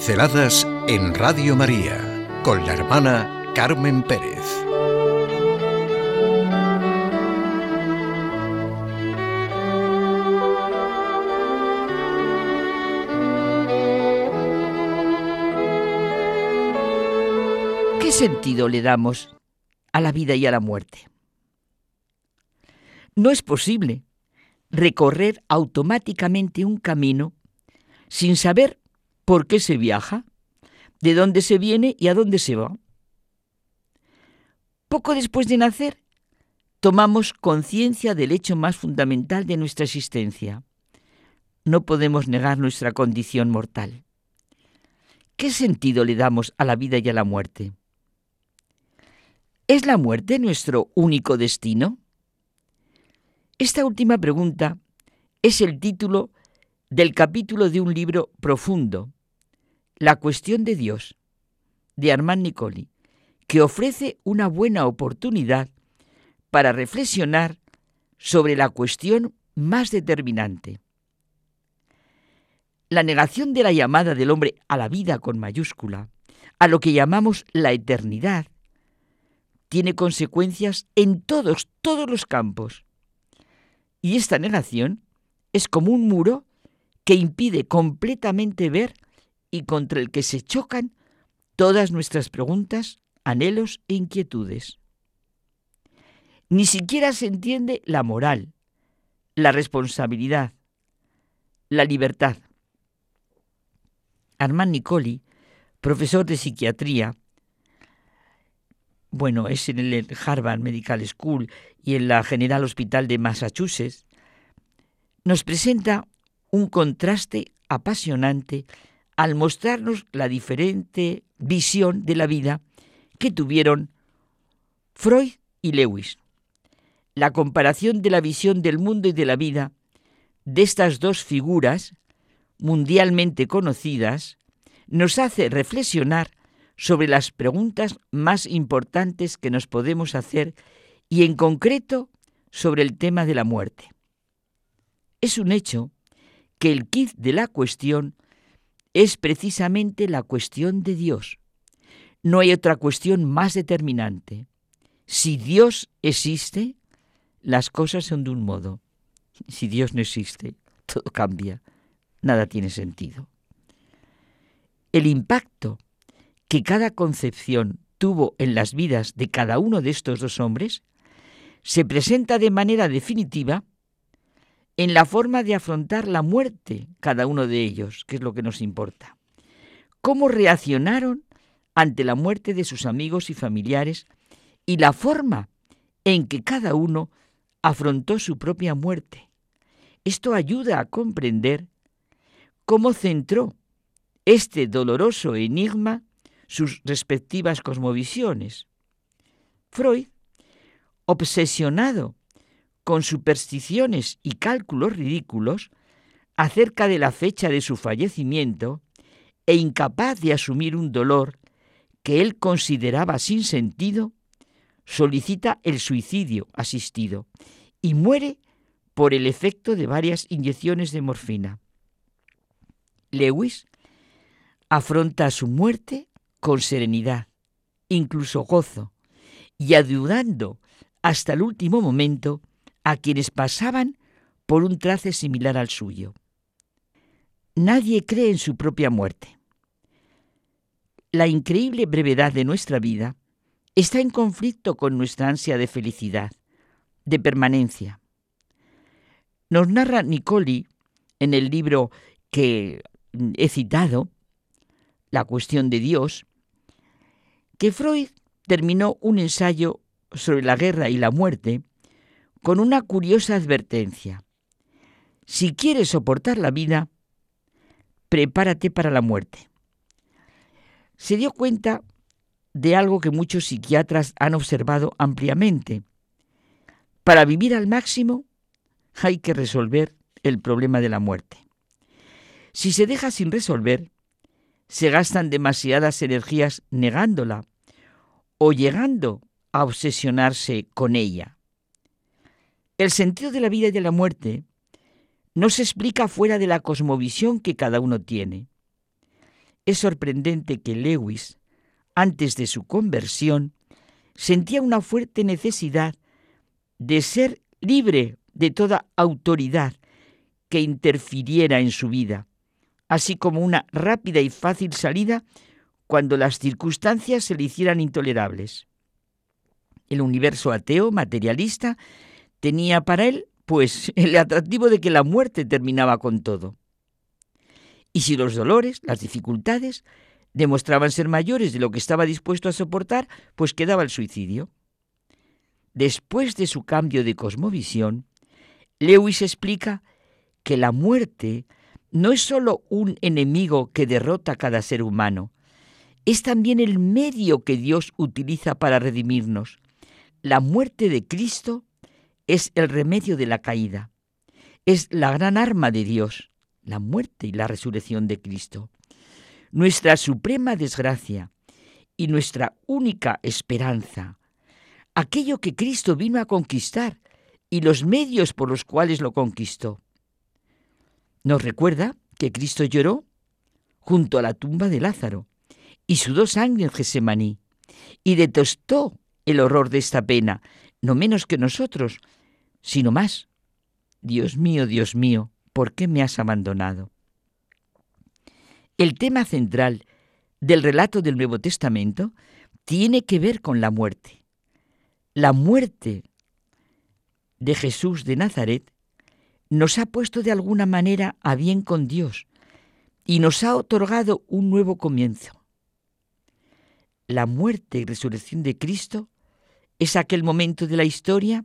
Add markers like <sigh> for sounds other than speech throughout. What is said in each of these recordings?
Pinceladas en Radio María con la hermana Carmen Pérez. ¿Qué sentido le damos a la vida y a la muerte? No es posible recorrer automáticamente un camino sin saber por qué se viaja, de dónde se viene y a dónde se va. Poco después de nacer, tomamos conciencia del hecho más fundamental de nuestra existencia. No podemos negar nuestra condición mortal. ¿Qué sentido le damos a la vida y a la muerte? ¿Es la muerte nuestro único destino? Esta última pregunta es el título del capítulo de un libro profundo, La cuestión de Dios, de Armand Nicoli, que ofrece una buena oportunidad para reflexionar sobre la cuestión más determinante. La negación de la llamada del hombre a la vida con mayúscula, a lo que llamamos la eternidad, tiene consecuencias en todos, todos los campos. Y esta negación es como un muro que impide completamente ver y contra el que se chocan todas nuestras preguntas, anhelos e inquietudes. Ni siquiera se entiende la moral, la responsabilidad, la libertad. Armand Nicoli, profesor de psiquiatría, bueno, es en el Harvard Medical School y en la General Hospital de Massachusetts, nos presenta un contraste apasionante al mostrarnos la diferente visión de la vida que tuvieron Freud y Lewis. La comparación de la visión del mundo y de la vida de estas dos figuras mundialmente conocidas nos hace reflexionar sobre las preguntas más importantes que nos podemos hacer y en concreto sobre el tema de la muerte. Es un hecho que el kit de la cuestión es precisamente la cuestión de Dios. No hay otra cuestión más determinante. Si Dios existe, las cosas son de un modo. Si Dios no existe, todo cambia. Nada tiene sentido. El impacto que cada concepción tuvo en las vidas de cada uno de estos dos hombres se presenta de manera definitiva en la forma de afrontar la muerte cada uno de ellos, que es lo que nos importa. ¿Cómo reaccionaron ante la muerte de sus amigos y familiares y la forma en que cada uno afrontó su propia muerte? Esto ayuda a comprender cómo centró este doloroso enigma sus respectivas cosmovisiones. Freud, obsesionado con supersticiones y cálculos ridículos acerca de la fecha de su fallecimiento e incapaz de asumir un dolor que él consideraba sin sentido, solicita el suicidio asistido y muere por el efecto de varias inyecciones de morfina. Lewis afronta su muerte con serenidad, incluso gozo, y ayudando hasta el último momento a quienes pasaban por un trace similar al suyo. Nadie cree en su propia muerte. La increíble brevedad de nuestra vida está en conflicto con nuestra ansia de felicidad, de permanencia. Nos narra Nicoli en el libro que he citado, La cuestión de Dios, que Freud terminó un ensayo sobre la guerra y la muerte con una curiosa advertencia. Si quieres soportar la vida, prepárate para la muerte. Se dio cuenta de algo que muchos psiquiatras han observado ampliamente. Para vivir al máximo hay que resolver el problema de la muerte. Si se deja sin resolver, se gastan demasiadas energías negándola o llegando a obsesionarse con ella. El sentido de la vida y de la muerte no se explica fuera de la cosmovisión que cada uno tiene. Es sorprendente que Lewis, antes de su conversión, sentía una fuerte necesidad de ser libre de toda autoridad que interfiriera en su vida, así como una rápida y fácil salida cuando las circunstancias se le hicieran intolerables. El universo ateo, materialista, tenía para él, pues, <laughs> el atractivo de que la muerte terminaba con todo. Y si los dolores, las dificultades, demostraban ser mayores de lo que estaba dispuesto a soportar, pues quedaba el suicidio. Después de su cambio de cosmovisión, Lewis explica que la muerte no es sólo un enemigo que derrota a cada ser humano, es también el medio que Dios utiliza para redimirnos. La muerte de Cristo es el remedio de la caída, es la gran arma de Dios, la muerte y la resurrección de Cristo. Nuestra suprema desgracia y nuestra única esperanza, aquello que Cristo vino a conquistar y los medios por los cuales lo conquistó. Nos recuerda que Cristo lloró junto a la tumba de Lázaro y sudó sangre en Gesemaní y detestó el horror de esta pena, no menos que nosotros, sino más. Dios mío, Dios mío, ¿por qué me has abandonado? El tema central del relato del Nuevo Testamento tiene que ver con la muerte. La muerte de Jesús de Nazaret nos ha puesto de alguna manera a bien con Dios y nos ha otorgado un nuevo comienzo. La muerte y resurrección de Cristo es aquel momento de la historia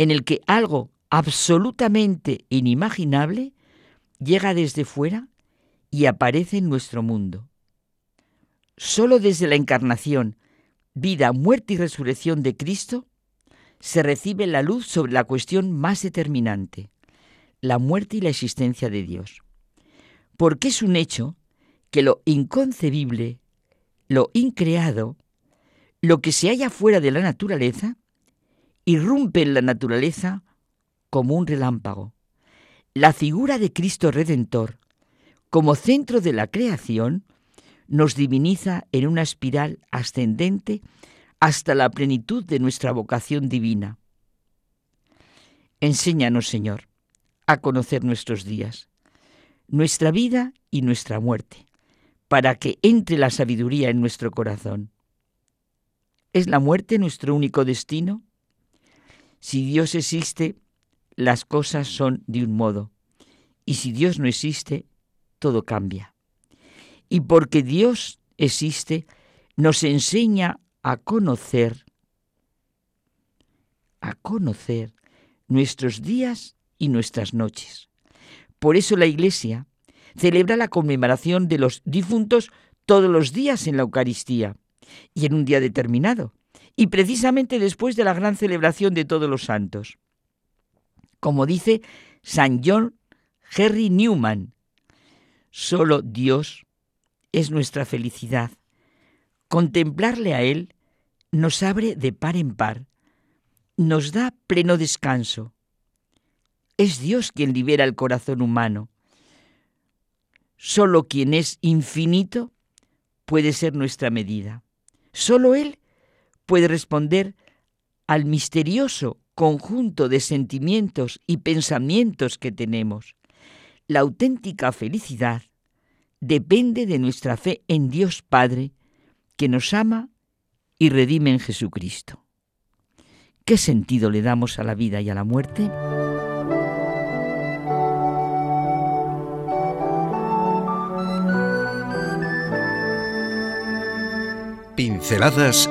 en el que algo absolutamente inimaginable llega desde fuera y aparece en nuestro mundo. Solo desde la encarnación, vida, muerte y resurrección de Cristo se recibe la luz sobre la cuestión más determinante, la muerte y la existencia de Dios. Porque es un hecho que lo inconcebible, lo increado, lo que se halla fuera de la naturaleza, irrumpe en la naturaleza como un relámpago. La figura de Cristo Redentor, como centro de la creación, nos diviniza en una espiral ascendente hasta la plenitud de nuestra vocación divina. Enséñanos, Señor, a conocer nuestros días, nuestra vida y nuestra muerte, para que entre la sabiduría en nuestro corazón. ¿Es la muerte nuestro único destino? Si Dios existe, las cosas son de un modo, y si Dios no existe, todo cambia. Y porque Dios existe, nos enseña a conocer, a conocer nuestros días y nuestras noches. Por eso la Iglesia celebra la conmemoración de los difuntos todos los días en la Eucaristía y en un día determinado, y precisamente después de la gran celebración de todos los santos. Como dice San John Henry Newman, solo Dios es nuestra felicidad. Contemplarle a Él nos abre de par en par, nos da pleno descanso, es Dios quien libera el corazón humano. Solo quien es infinito puede ser nuestra medida. Solo Él puede responder al misterioso conjunto de sentimientos y pensamientos que tenemos. La auténtica felicidad depende de nuestra fe en Dios Padre, que nos ama y redime en Jesucristo. ¿Qué sentido le damos a la vida y a la muerte? Pinceladas